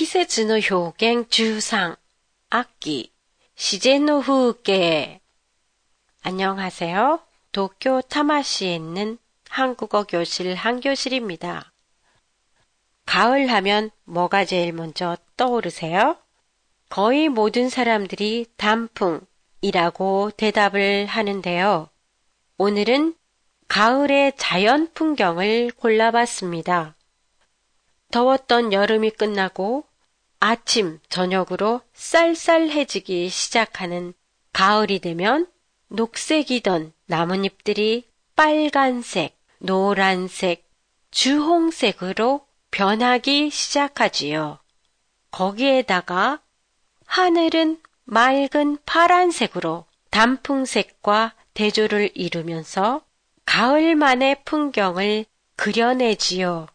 季節の表現13秋自然の風景 안녕하세요. 도쿄 타마시에 있는 한국어 교실 한교실입니다. 가을 하면 뭐가 제일 먼저 떠오르세요? 거의 모든 사람들이 단풍이라고 대답을 하는데요. 오늘은 가을의 자연 풍경을 골라봤습니다. 더웠던 여름이 끝나고 아침, 저녁으로 쌀쌀해지기 시작하는 가을이 되면 녹색이던 나뭇잎들이 빨간색, 노란색, 주홍색으로 변하기 시작하지요. 거기에다가 하늘은 맑은 파란색으로 단풍색과 대조를 이루면서 가을만의 풍경을 그려내지요.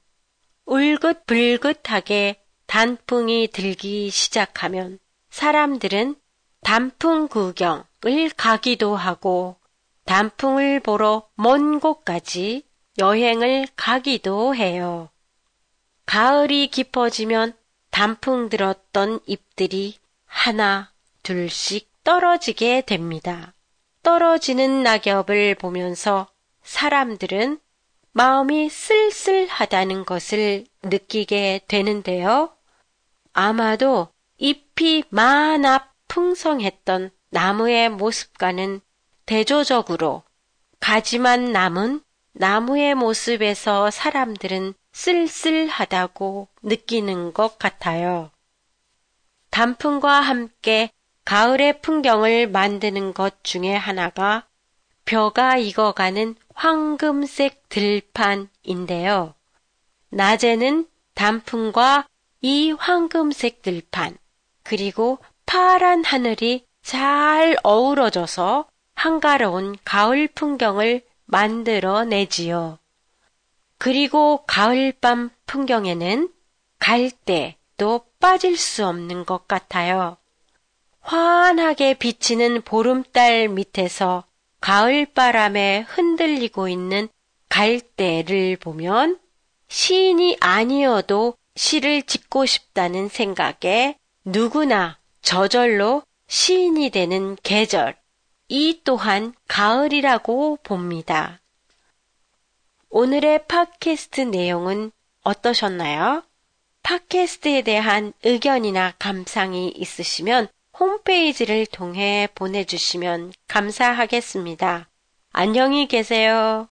울긋불긋하게 단풍이 들기 시작하면 사람들은 단풍 구경을 가기도 하고 단풍을 보러 먼 곳까지 여행을 가기도 해요. 가을이 깊어지면 단풍 들었던 잎들이 하나, 둘씩 떨어지게 됩니다. 떨어지는 낙엽을 보면서 사람들은 마음이 쓸쓸하다는 것을 느끼게 되는데요. 아마도 잎이 많아 풍성했던 나무의 모습과는 대조적으로 가지만 남은 나무의 모습에서 사람들은 쓸쓸하다고 느끼는 것 같아요. 단풍과 함께 가을의 풍경을 만드는 것 중에 하나가 벼가 익어가는 황금색 들판인데요. 낮에는 단풍과 이 황금색 들판, 그리고 파란 하늘이 잘 어우러져서 한가로운 가을 풍경을 만들어 내지요. 그리고 가을밤 풍경에는 갈대도 빠질 수 없는 것 같아요. 환하게 비치는 보름달 밑에서 가을 바람에 흔들리고 있는 갈대를 보면 시인이 아니어도 시를 짓고 싶다는 생각에 누구나 저절로 시인이 되는 계절, 이 또한 가을이라고 봅니다. 오늘의 팟캐스트 내용은 어떠셨나요? 팟캐스트에 대한 의견이나 감상이 있으시면 홈페이지를 통해 보내주시면 감사하겠습니다. 안녕히 계세요.